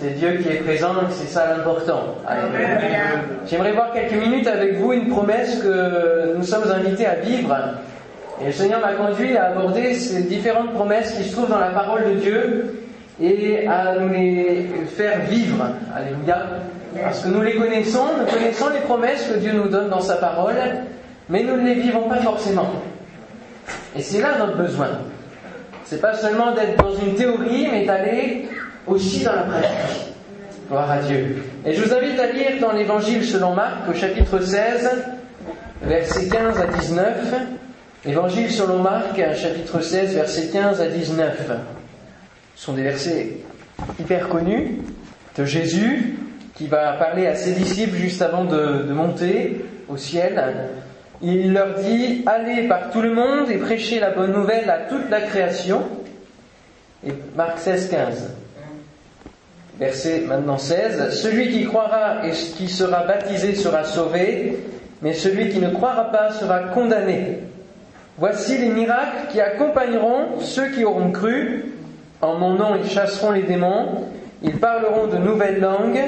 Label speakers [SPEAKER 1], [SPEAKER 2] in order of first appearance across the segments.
[SPEAKER 1] C'est Dieu qui est présent, c'est ça l'important. J'aimerais voir quelques minutes avec vous une promesse que nous sommes invités à vivre. Et le Seigneur m'a conduit à aborder ces différentes promesses qui se trouvent dans la parole de Dieu et à nous les faire vivre. Alléluia. Parce que nous les connaissons, nous connaissons les promesses que Dieu nous donne dans sa parole, mais nous ne les vivons pas forcément. Et c'est là notre besoin. C'est pas seulement d'être dans une théorie, mais d'aller aussi dans la pratique. Gloire à Dieu. Et je vous invite à lire dans l'évangile selon Marc au chapitre 16, versets 15 à 19. Évangile selon Marc, chapitre 16, versets 15 à 19. Ce sont des versets hyper connus de Jésus qui va parler à ses disciples juste avant de, de monter au ciel. Il leur dit, allez par tout le monde et prêchez la bonne nouvelle à toute la création. Et Marc 16, 15. Verset maintenant 16. Celui qui croira et qui sera baptisé sera sauvé, mais celui qui ne croira pas sera condamné. Voici les miracles qui accompagneront ceux qui auront cru. En mon nom, ils chasseront les démons, ils parleront de nouvelles langues,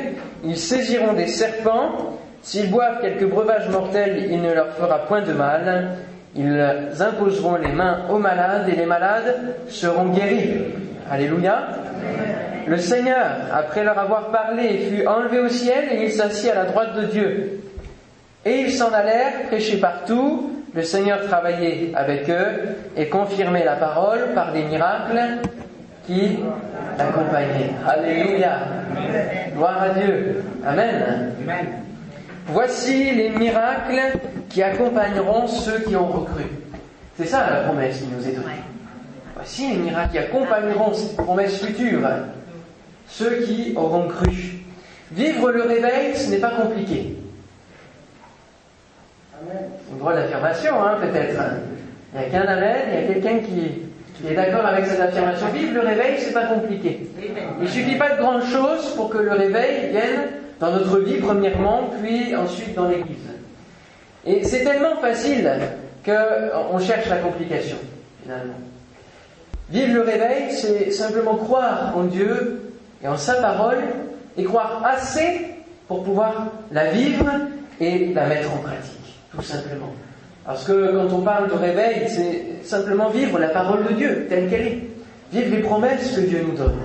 [SPEAKER 1] ils saisiront des serpents, s'ils boivent quelques breuvages mortels, il ne leur fera point de mal, ils imposeront les mains aux malades et les malades seront guéris. Alléluia. Le Seigneur, après leur avoir parlé, fut enlevé au ciel et il s'assit à la droite de Dieu. Et ils s'en allèrent prêcher partout. Le Seigneur travaillait avec eux et confirmait la parole par des miracles qui l'accompagnaient. Alléluia. Gloire à Dieu. Amen. Voici les miracles qui accompagneront ceux qui ont recru. C'est ça la promesse qui nous est donnée. Voici les miracles qui accompagneront cette promesse future ceux qui auront cru. Vivre le réveil, ce n'est pas compliqué. Une drôle d'affirmation, hein, peut-être. Il n'y a qu'un amen, il y a quelqu'un qui, est d'accord avec cette affirmation. Vivre le réveil, c'est pas compliqué. Il suffit pas de grandes choses pour que le réveil vienne dans notre vie, premièrement, puis ensuite dans l'Église. Et c'est tellement facile qu'on cherche la complication, finalement. Vivre le réveil, c'est simplement croire en Dieu et en sa parole et croire assez pour pouvoir la vivre et la mettre en pratique, tout simplement. Parce que quand on parle de réveil, c'est simplement vivre la parole de Dieu telle qu'elle est, vivre les promesses que Dieu nous donne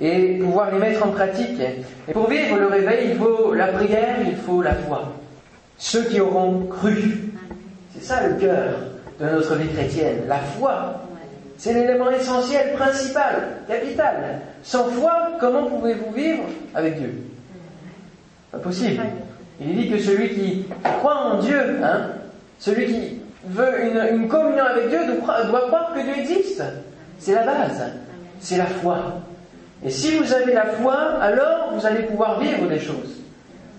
[SPEAKER 1] et pouvoir les mettre en pratique. Et pour vivre le réveil, il faut la prière, il faut la foi. Ceux qui auront cru, c'est ça le cœur de notre vie chrétienne, la foi. C'est l'élément essentiel, principal, capital. Sans foi, comment pouvez-vous vivre avec Dieu? Pas possible. Il dit que celui qui croit en Dieu, hein, celui qui veut une, communion avec Dieu doit, doit croire que Dieu existe. C'est la base. C'est la foi. Et si vous avez la foi, alors vous allez pouvoir vivre des choses.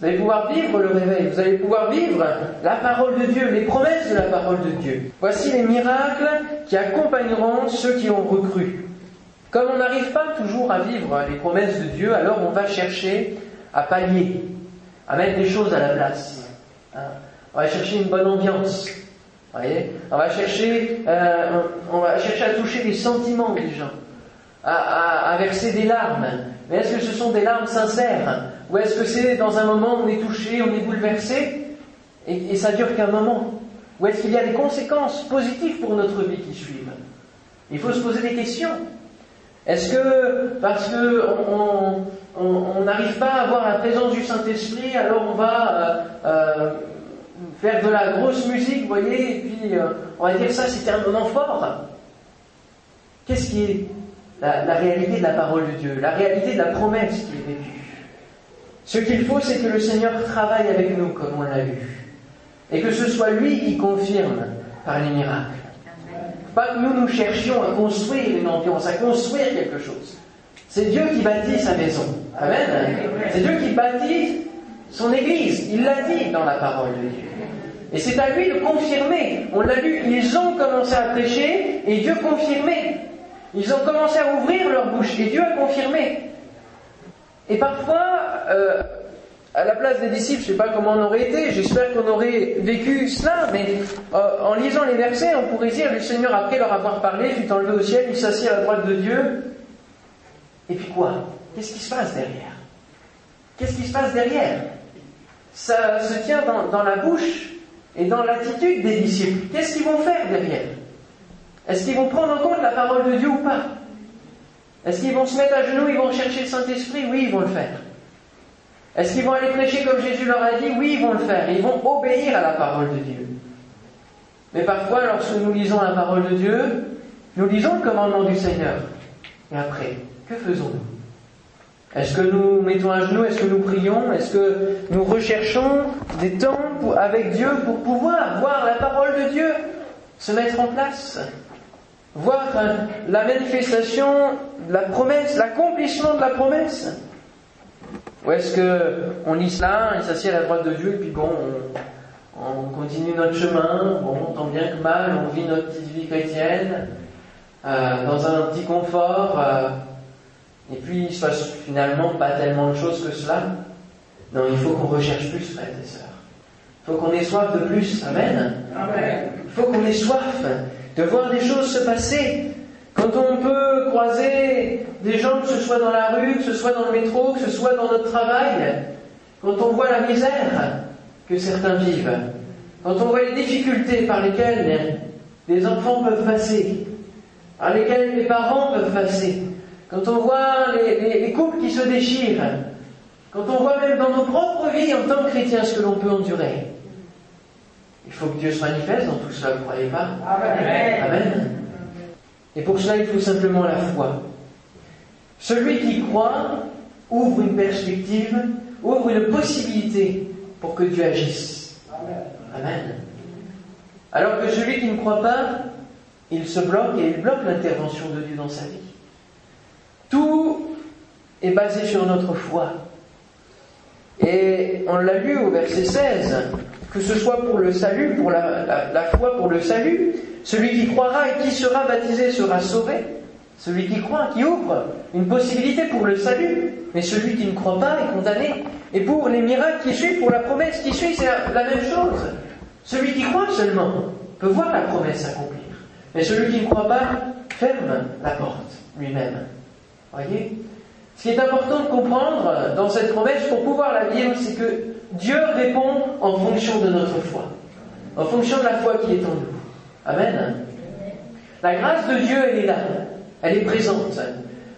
[SPEAKER 1] Vous allez pouvoir vivre le réveil, vous allez pouvoir vivre la parole de Dieu, les promesses de la parole de Dieu. Voici les miracles qui accompagneront ceux qui ont recru. Comme on n'arrive pas toujours à vivre les promesses de Dieu, alors on va chercher à pallier, à mettre des choses à la place. Hein. On va chercher une bonne ambiance. Voyez on va chercher, euh, on va chercher à toucher les sentiments des gens, à, verser des larmes. Mais est-ce que ce sont des larmes sincères? Ou est-ce que c'est dans un moment où on est touché, on est bouleversé, et, et ça dure qu'un moment Ou est-ce qu'il y a des conséquences positives pour notre vie qui suivent Il faut se poser des questions. Est-ce que parce que on n'arrive pas à avoir la présence du Saint-Esprit, alors on va euh, euh, faire de la grosse musique, vous voyez, et puis euh, on va dire ça c'était un moment fort. Qu'est-ce qui est la, la, réalité de la parole de Dieu, la réalité de la promesse qui est vécue Ce qu'il faut, c'est que le Seigneur travaille avec nous, comme on l'a vu, et que ce soit lui qui confirme par les miracles. Pas que nous nous cherchions à construire une ambiance, à construire quelque chose. C'est Dieu qui bâtit sa maison. Amen. C'est Dieu qui bâtit son Église. Il l'a dit dans la parole de Dieu. Et c'est à lui de confirmer. On l'a lu, ils ont commencé à prêcher et Dieu confirmait. Ils ont commencé à ouvrir leur bouche et Dieu a confirmé. Et parfois, euh, à la place des disciples, je ne sais pas comment on aurait été, j'espère qu'on aurait vécu cela, mais euh, en lisant les versets, on pourrait dire, le Seigneur, après leur avoir parlé, fut enlevé au ciel, il s'assit à la droite de Dieu, et puis quoi? Qu'est-ce qui se passe derrière? Qu'est-ce qui se passe derrière? Ça se tient dans, dans la bouche et dans l'attitude des disciples. Qu'est-ce qu'ils vont faire derrière? Est-ce qu'ils vont prendre en compte la parole de Dieu ou pas? Est-ce qu'ils vont se mettre à genoux, ils vont chercher le Saint-Esprit Oui, ils vont le faire. Est-ce qu'ils vont aller prêcher comme Jésus leur a dit Oui, ils vont le faire. Ils vont obéir à la parole de Dieu. Mais parfois, lorsque nous lisons la parole de Dieu, nous lisons le commandement du Seigneur. Et après, que faisons-nous Est-ce que nous mettons à genoux Est-ce que nous prions Est-ce que nous recherchons des temps avec Dieu pour pouvoir voir la parole de Dieu se mettre en place Voir la manifestation la promesse, l'accomplissement de la promesse Ou est-ce que on lit cela, il s'assied à la droite de Dieu et puis bon, on, continue notre chemin, bon, tant bien que mal, on vit notre petite vie chrétienne, euh, dans un petit confort, euh, et puis il se passe finalement pas tellement de choses que cela. Non, il faut qu'on recherche plus, frères et sœurs. Il faut qu'on ait soif de plus. Amen. Amen. Il faut qu'on ait soif de voir des choses se passer. Quand on peut croiser des gens, que ce soit dans la rue, que ce soit dans le métro, que ce soit dans notre travail, quand on voit la misère que certains vivent, quand on voit les difficultés par lesquelles les enfants peuvent passer, par lesquels les parents peuvent passer, quand on voit les, couples qui se déchirent, quand on voit même dans nos propres vies en tant que chrétiens ce que l'on peut endurer, il faut que Dieu se manifeste dans tout cela, vous ne croyez pas Amen. Amen. Et pour cela, il faut simplement la foi. Celui qui croit ouvre une perspective, ouvre une possibilité pour que Dieu agisse. Amen. Alors que celui qui ne croit pas il se bloque et il bloque l'intervention de Dieu dans sa vie. Tout est basé sur notre foi. Et on l'a lu au verset 16, que ce soit pour le salut, pour la, foi pour le salut, celui qui croira et qui sera baptisé sera sauvé. Celui qui croit, qui ouvre une possibilité pour le salut, mais celui qui ne croit pas est condamné. Et pour les miracles qui suivent, pour la promesse qui suit, c'est la même chose. Celui qui croit seulement peut voir la promesse accomplie. Mais celui qui ne croit pas ferme la porte lui-même. Voyez? Ce qui est important de comprendre dans cette promesse pour pouvoir la vivre, c'est que Dieu répond en fonction de notre foi, en fonction de la foi qui est en nous. Amen. La grâce de Dieu, elle est là, elle est présente.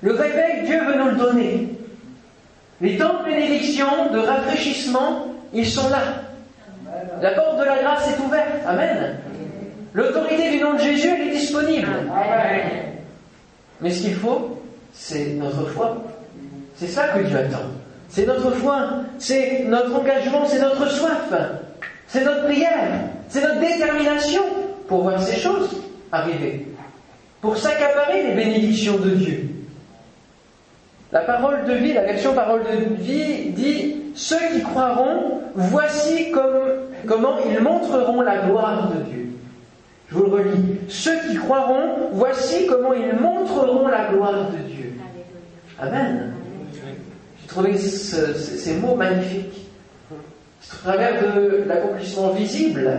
[SPEAKER 1] Le réveil, Dieu veut nous le donner. Les temps de bénédiction, de rafraîchissement, ils sont là. La porte de la grâce est ouverte. Amen. L'autorité du nom de Jésus, elle est disponible. Mais ce qu'il faut, c'est notre foi. C'est ça que Dieu attend. C'est notre foi, c'est notre engagement, c'est notre soif, c'est notre prière, c'est notre détermination pour voir ces choses arriver, pour s'accaparer les bénédictions de Dieu. La parole de vie, la version parole de vie dit Ceux qui croiront, voici comment ils montreront la gloire de Dieu. Je vous le relis. Ceux qui croiront, voici comment ils montreront la gloire de Dieu. Amen. J'ai trouvé ces mots magnifiques. C'est au travers de l'accomplissement visible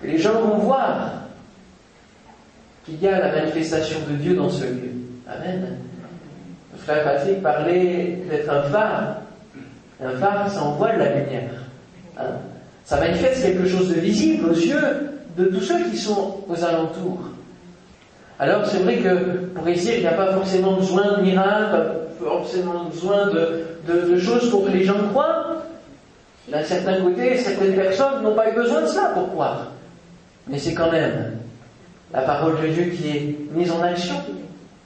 [SPEAKER 1] que les gens vont voir qu'il y a la manifestation de Dieu dans ce lieu. Amen. Le frère Patrick parlait d'être un phare. Un phare, ça envoie de la lumière. Hein. ça manifeste quelque chose de visible aux yeux, de tous ceux qui sont aux alentours. Alors c'est vrai que pour réussir, il n'y a pas forcément besoin de miracles, pas forcément besoin de, choses pour que les gens croient. D'un certain côté, certaines personnes n'ont pas eu besoin de cela pour croire. Mais c'est quand même la parole de Dieu qui est mise en action.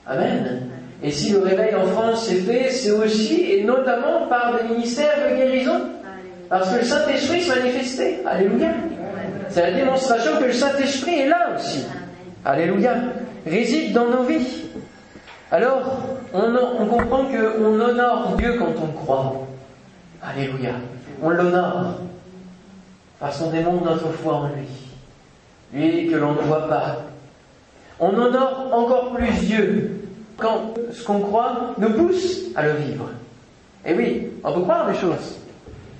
[SPEAKER 1] Amen. Et si le réveil en France s'est fait, c'est aussi et notamment par des ministères de guérison. Parce que le Saint-Esprit se manifestait. Alléluia. C'est la démonstration que le Saint-Esprit est là aussi. Alléluia. Réside dans nos vies. Alors, on, on comprend qu'on honore Dieu quand on croit. Alléluia. On l'honore. Parce qu'on démontre notre foi en lui. Lui que l'on ne voit pas. On honore encore plus Dieu quand ce qu'on croit nous pousse à le vivre. Et oui, on peut croire des choses.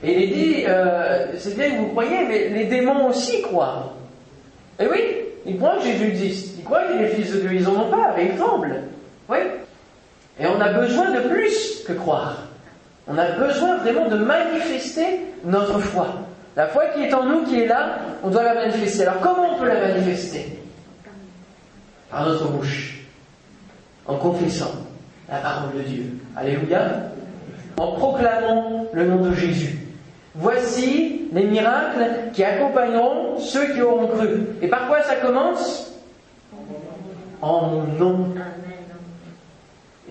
[SPEAKER 1] Et il dit, euh, c'est bien que vous croyez, mais les démons aussi croient. Et oui, ils croient que Jésus existe. Ils croient qu'il est fils de Dieu. Ils en ont peur et ils tremblent. Oui. Et on a besoin de plus que croire. On a besoin vraiment de manifester notre foi. La foi qui est en nous, qui est là, on doit la manifester. Alors comment on peut la manifester? Par notre bouche, en confessant la parole de Dieu. Alléluia. En proclamant le nom de Jésus. Voici les miracles qui accompagneront ceux qui auront cru. Et par quoi ça commence? En mon nom.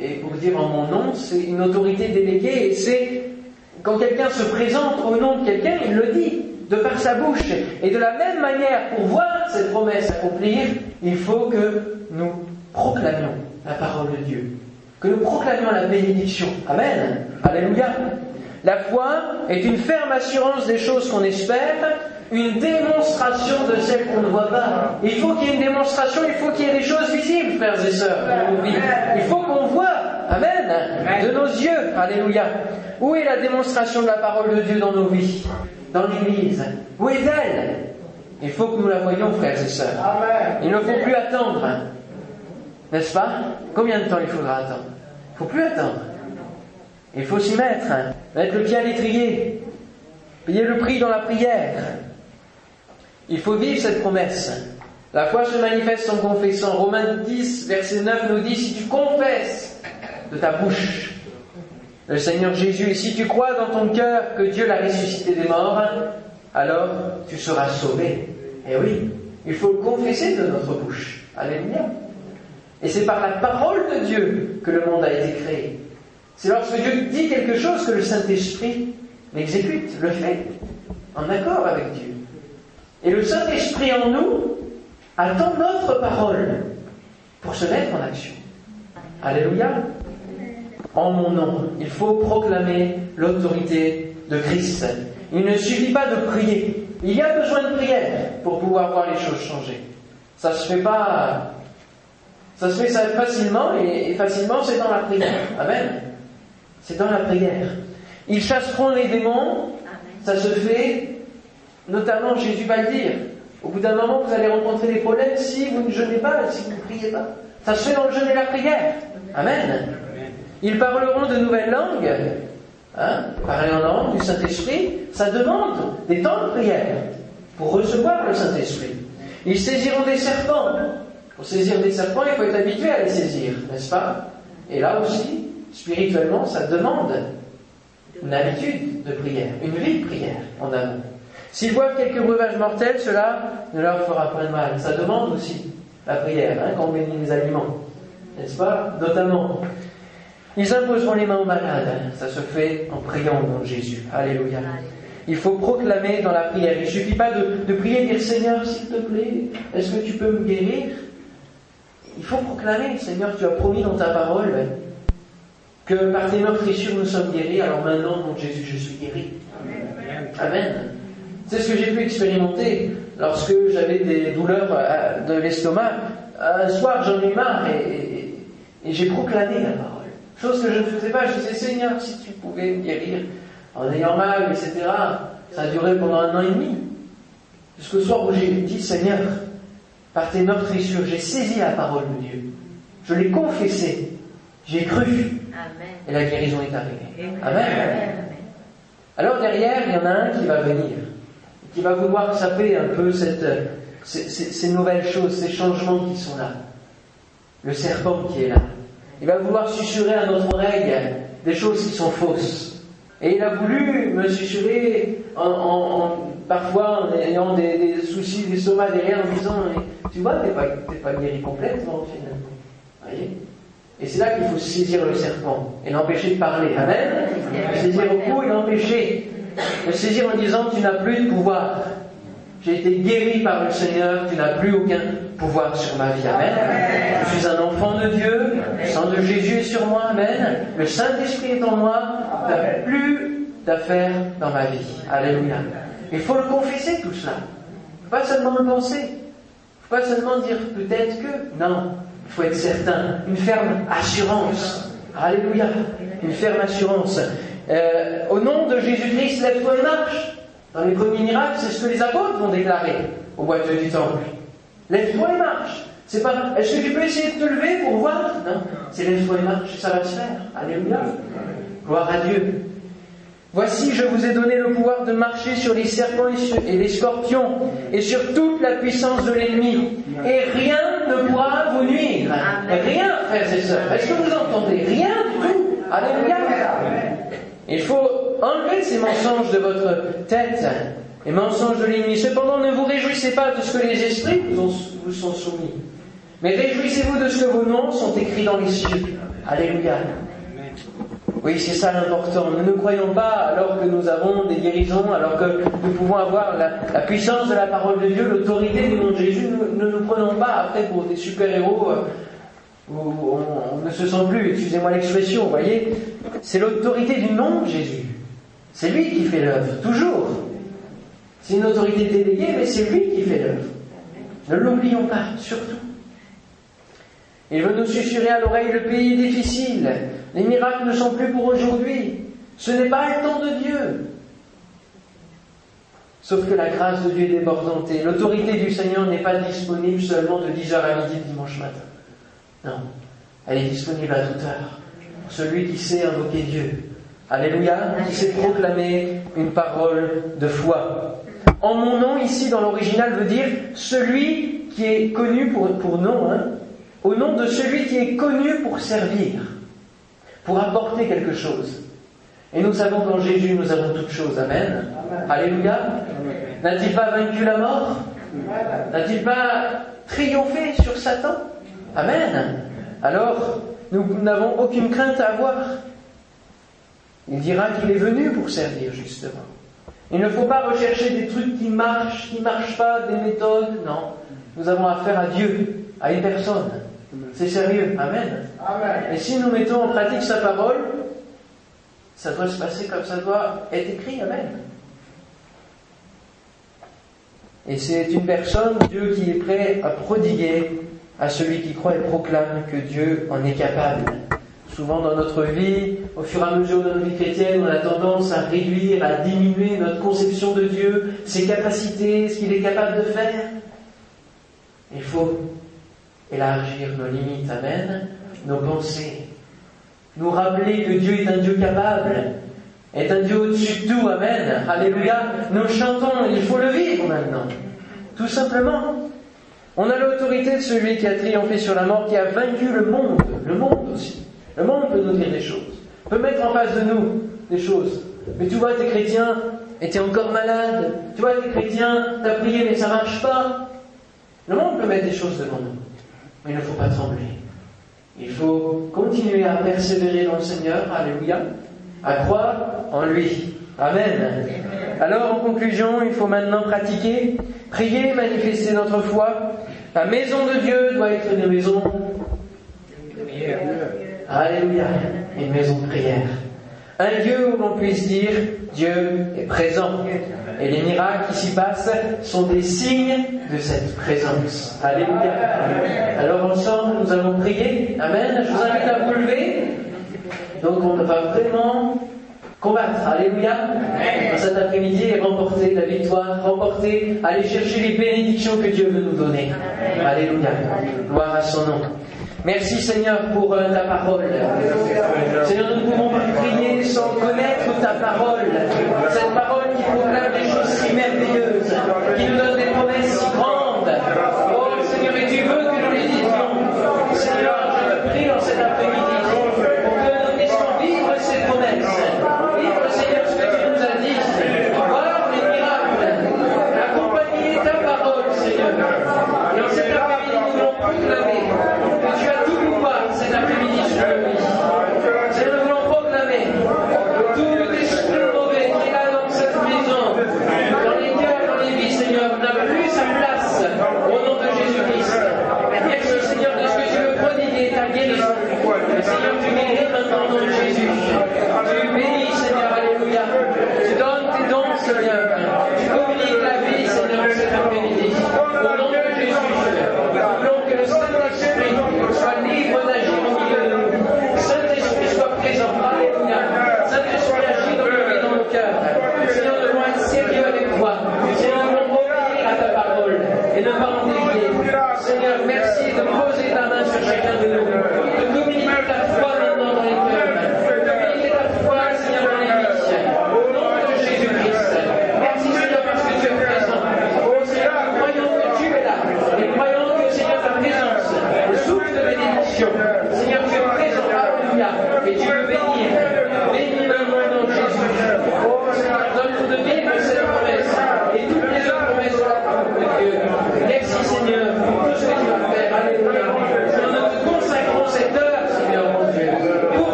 [SPEAKER 1] Et pour dire en mon nom, c'est une autorité déléguée et c'est quand quelqu'un se présente au nom de quelqu'un, il le dit de par sa bouche. Et de la même manière, pour voir cette promesse accomplir, il faut que nous proclamions la parole de Dieu. Que nous proclamions la bénédiction. Amen. Alléluia. La foi est une ferme assurance des choses qu'on espère, une démonstration de celles qu'on ne voit pas. Il faut qu'il y ait une démonstration, il faut qu'il y ait des choses visibles, frères et sœurs, dans nos vies. Il faut qu'on voit, Amen, de nos yeux. Alléluia. Où est la démonstration de la parole de Dieu dans nos vies? Dans l'Église. Où est-elle Il faut que nous la voyions, frères et sœurs. Il ne faut plus attendre. N'est-ce pas? Combien de temps il faudra attendre? Il ne faut plus attendre. Il faut s'y mettre, mettre le pied à l'étrier, payer le prix dans la prière. Il faut vivre cette promesse. La foi se manifeste en confessant. Romains 10, verset 9 nous dit, si tu confesses de ta bouche le Seigneur Jésus, et si tu crois dans ton cœur que Dieu l'a ressuscité des morts, alors tu seras sauvé. Et eh oui, il faut confesser de notre bouche. Alléluia. Et c'est par la parole de Dieu que le monde a été créé. C'est lorsque Dieu dit quelque chose que le Saint-Esprit l'exécute, le fait, en accord avec Dieu. Et le Saint-Esprit en nous attend notre parole pour se mettre en action. Alléluia. En mon nom, il faut proclamer l'autorité de Christ. Il ne suffit pas de prier. Il y a besoin de prière pour pouvoir voir les choses changer. Ça se fait pas, ça se fait facilement et facilement c'est dans la prière. Amen. C'est dans la prière. Ils chasseront les démons, ça se fait, notamment Jésus va le dire. Au bout d'un moment, vous allez rencontrer des problèmes si vous ne jeûnez pas, si vous ne priez pas. Ça se fait dans le jeûne et la prière. Amen. Ils parleront de nouvelles langues. Hein, parler en langue du Saint-Esprit, ça demande des temps de prière pour recevoir le Saint-Esprit. Ils saisiront des serpents. Pour saisir des serpents, il faut être habitué à les saisir, n'est-ce pas? Et là aussi, spirituellement, ça demande une habitude de prière, une vie de prière en amont. S'ils voient quelques breuvages mortels, cela ne leur fera pas de mal. Ça demande aussi la prière, hein, quand on bénit les aliments, n'est-ce pas? Notamment, ils imposeront les mains aux malades. Ça se fait en priant au nom de Jésus. Alléluia. Il faut proclamer dans la prière. Il ne suffit pas de, de prier et dire Seigneur, s'il te plaît, est-ce que tu peux me guérir? Il faut proclamer, Seigneur, tu as promis dans ta parole que par tes meurtrissures nous sommes guéris, alors maintenant, mon Jésus, je suis guéri. Amen. C'est ce que j'ai pu expérimenter lorsque j'avais des douleurs euh, de l'estomac. Un soir, j'en ai marre et, j'ai proclamé la parole. Chose que je ne faisais pas. Je disais, Seigneur, si tu pouvais me guérir en ayant mal, etc. Ça a duré pendant un an et demi. Jusqu'au soir où j'ai dit, Seigneur, par tes meurtrissures, j'ai saisi la parole de Dieu. Je l'ai confessé. J'ai cru. Et la guérison est arrivée. Amen. Alors derrière, il y en a un qui va venir, qui va vouloir saper un peu cette, ces, nouvelles choses, ces changements qui sont là. Le serpent qui est là. Il va vouloir susurrer à notre oreille des choses qui sont fausses. Et il a voulu me susurrer en, parfois en ayant des, soucis d'estomac derrière en disant Tu vois, t'es pas, pas guéri complètement finalement. Voyez? Et c'est là qu'il faut saisir le serpent et l'empêcher de parler. Amen. Saisir au cou et l'empêcher. Le saisir en disant tu n'as plus de pouvoir. J'ai été guéri par le Seigneur, tu n'as plus aucun pouvoir sur ma vie. Amen. Je suis un enfant de Dieu, le sang de Jésus est sur moi. Amen. Le Saint-Esprit est en moi, tu n'as plus d'affaires dans ma vie. Alléluia. Il faut le confesser tout cela. Pas seulement le penser. Pas seulement dire peut-être que. Non. Il faut être certain. Une ferme assurance. Alléluia. Une ferme assurance. Euh, au nom de Jésus-Christ, lève-toi et marche. Dans les premiers miracles, c'est ce que les apôtres vont déclarer au boiteux du temple. Lève-toi et marche. C'est pas, est-ce que tu peux essayer de te lever pour voir? Non. C'est lève-toi et marche, ça va se faire. Alléluia. Gloire à Dieu. Voici, je vous ai donné le pouvoir de marcher sur les serpents et les scorpions et sur toute la puissance de l'ennemi. Et rien ne pourra vous nuire. Rien, frères et sœurs. Est-ce que vous entendez Rien du tout? Alléluia. Il faut enlever ces mensonges de votre tête, les mensonges de l'ennemi. Cependant, ne vous réjouissez pas de ce que les esprits vous, vous sont soumis. Mais réjouissez-vous de ce que vos noms sont écrits dans les cieux. Alléluia. Oui, c'est ça l'important. Nous ne croyons pas, alors que nous avons des guérisons, alors que nous pouvons avoir la, puissance de la parole de Dieu, l'autorité du nom de Jésus, nous, ne nous prenons pas après pour des super-héros euh, où on, ne se sent plus, excusez-moi l'expression, vous voyez. C'est l'autorité du nom de Jésus. C'est lui qui fait l'œuvre, toujours. C'est une autorité déléguée, mais c'est lui qui fait l'œuvre. Ne l'oublions pas, surtout. Il veut nous susurrer à l'oreille le pays difficile. Les miracles ne sont plus pour aujourd'hui. Ce n'est pas le temps de Dieu. Sauf que la grâce de Dieu est débordante l'autorité du Seigneur n'est pas disponible seulement de 10h à midi dimanche matin. Non, elle est disponible à toute heure. Celui qui sait invoquer Dieu. Alléluia, qui sait proclamer une parole de foi. En mon nom, ici dans l'original, veut dire celui qui est connu pour, pour nom, hein, au nom de celui qui est connu pour servir, pour apporter quelque chose. Et nous savons qu'en Jésus, nous avons toutes choses. Amen. Alléluia. N'a-t-il pas vaincu la mort? N'a-t-il pas triomphé sur Satan? Amen. Alors, nous n'avons aucune crainte à avoir. Il dira qu'il est venu pour servir, justement. Il ne faut pas rechercher des trucs qui marchent, qui ne marchent pas, des méthodes. Non. Nous avons affaire à Dieu, à une personne. C'est sérieux. Amen. Et si nous mettons en pratique sa parole, ça doit se passer comme ça doit être écrit. Amen. Et c'est une personne, Dieu, qui est prêt à prodiguer à celui qui croit et proclame que Dieu en est capable. Souvent dans notre vie, au fur et à mesure de notre vie chrétienne, on a tendance à réduire, à diminuer notre conception de Dieu, ses capacités, ce qu'il est capable de faire. Il faut élargir nos limites, amen, nos pensées, nous rappeler que Dieu est un Dieu capable, est un Dieu au-dessus de tout, amen, alléluia, nous chantons, il faut le vivre maintenant, tout simplement. On a l'autorité de celui qui a triomphé sur la mort, qui a vaincu le monde, le monde aussi. Le monde peut nous dire des choses, peut mettre en face de nous des choses. Mais tu vois, tes chrétiens étaient encore malades, tu vois, tes chrétiens, t'as prié mais ça marche pas. Le monde peut mettre des choses devant nous. Mais il ne faut pas trembler. Il faut continuer à persévérer dans le Seigneur, alléluia, à croire en lui. Amen. Alors, en conclusion, il faut maintenant pratiquer, prier, manifester notre foi. La maison de Dieu doit être une maison de. Alléluia. Une maison de prière. Un lieu où l'on puisse dire Dieu est présent. Et les miracles qui s'y passent sont des signes de cette présence. Alléluia. Alors ensemble, nous allons prier. Amen. Je vous invite à vous lever. Donc on va vraiment combattre. Alléluia. Cet après-midi et remporter la victoire, remporter, aller chercher les bénédictions que Dieu veut nous donner. Alléluia. Gloire à son nom. Merci Seigneur pour euh, ta parole. Seigneur, nous ne pouvons pas prier sans connaître ta parole. Cette parole qui proclame des choses si merveilleuses, qui nous donne des promesses si grandes.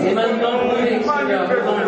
[SPEAKER 1] 你们都不一定是样。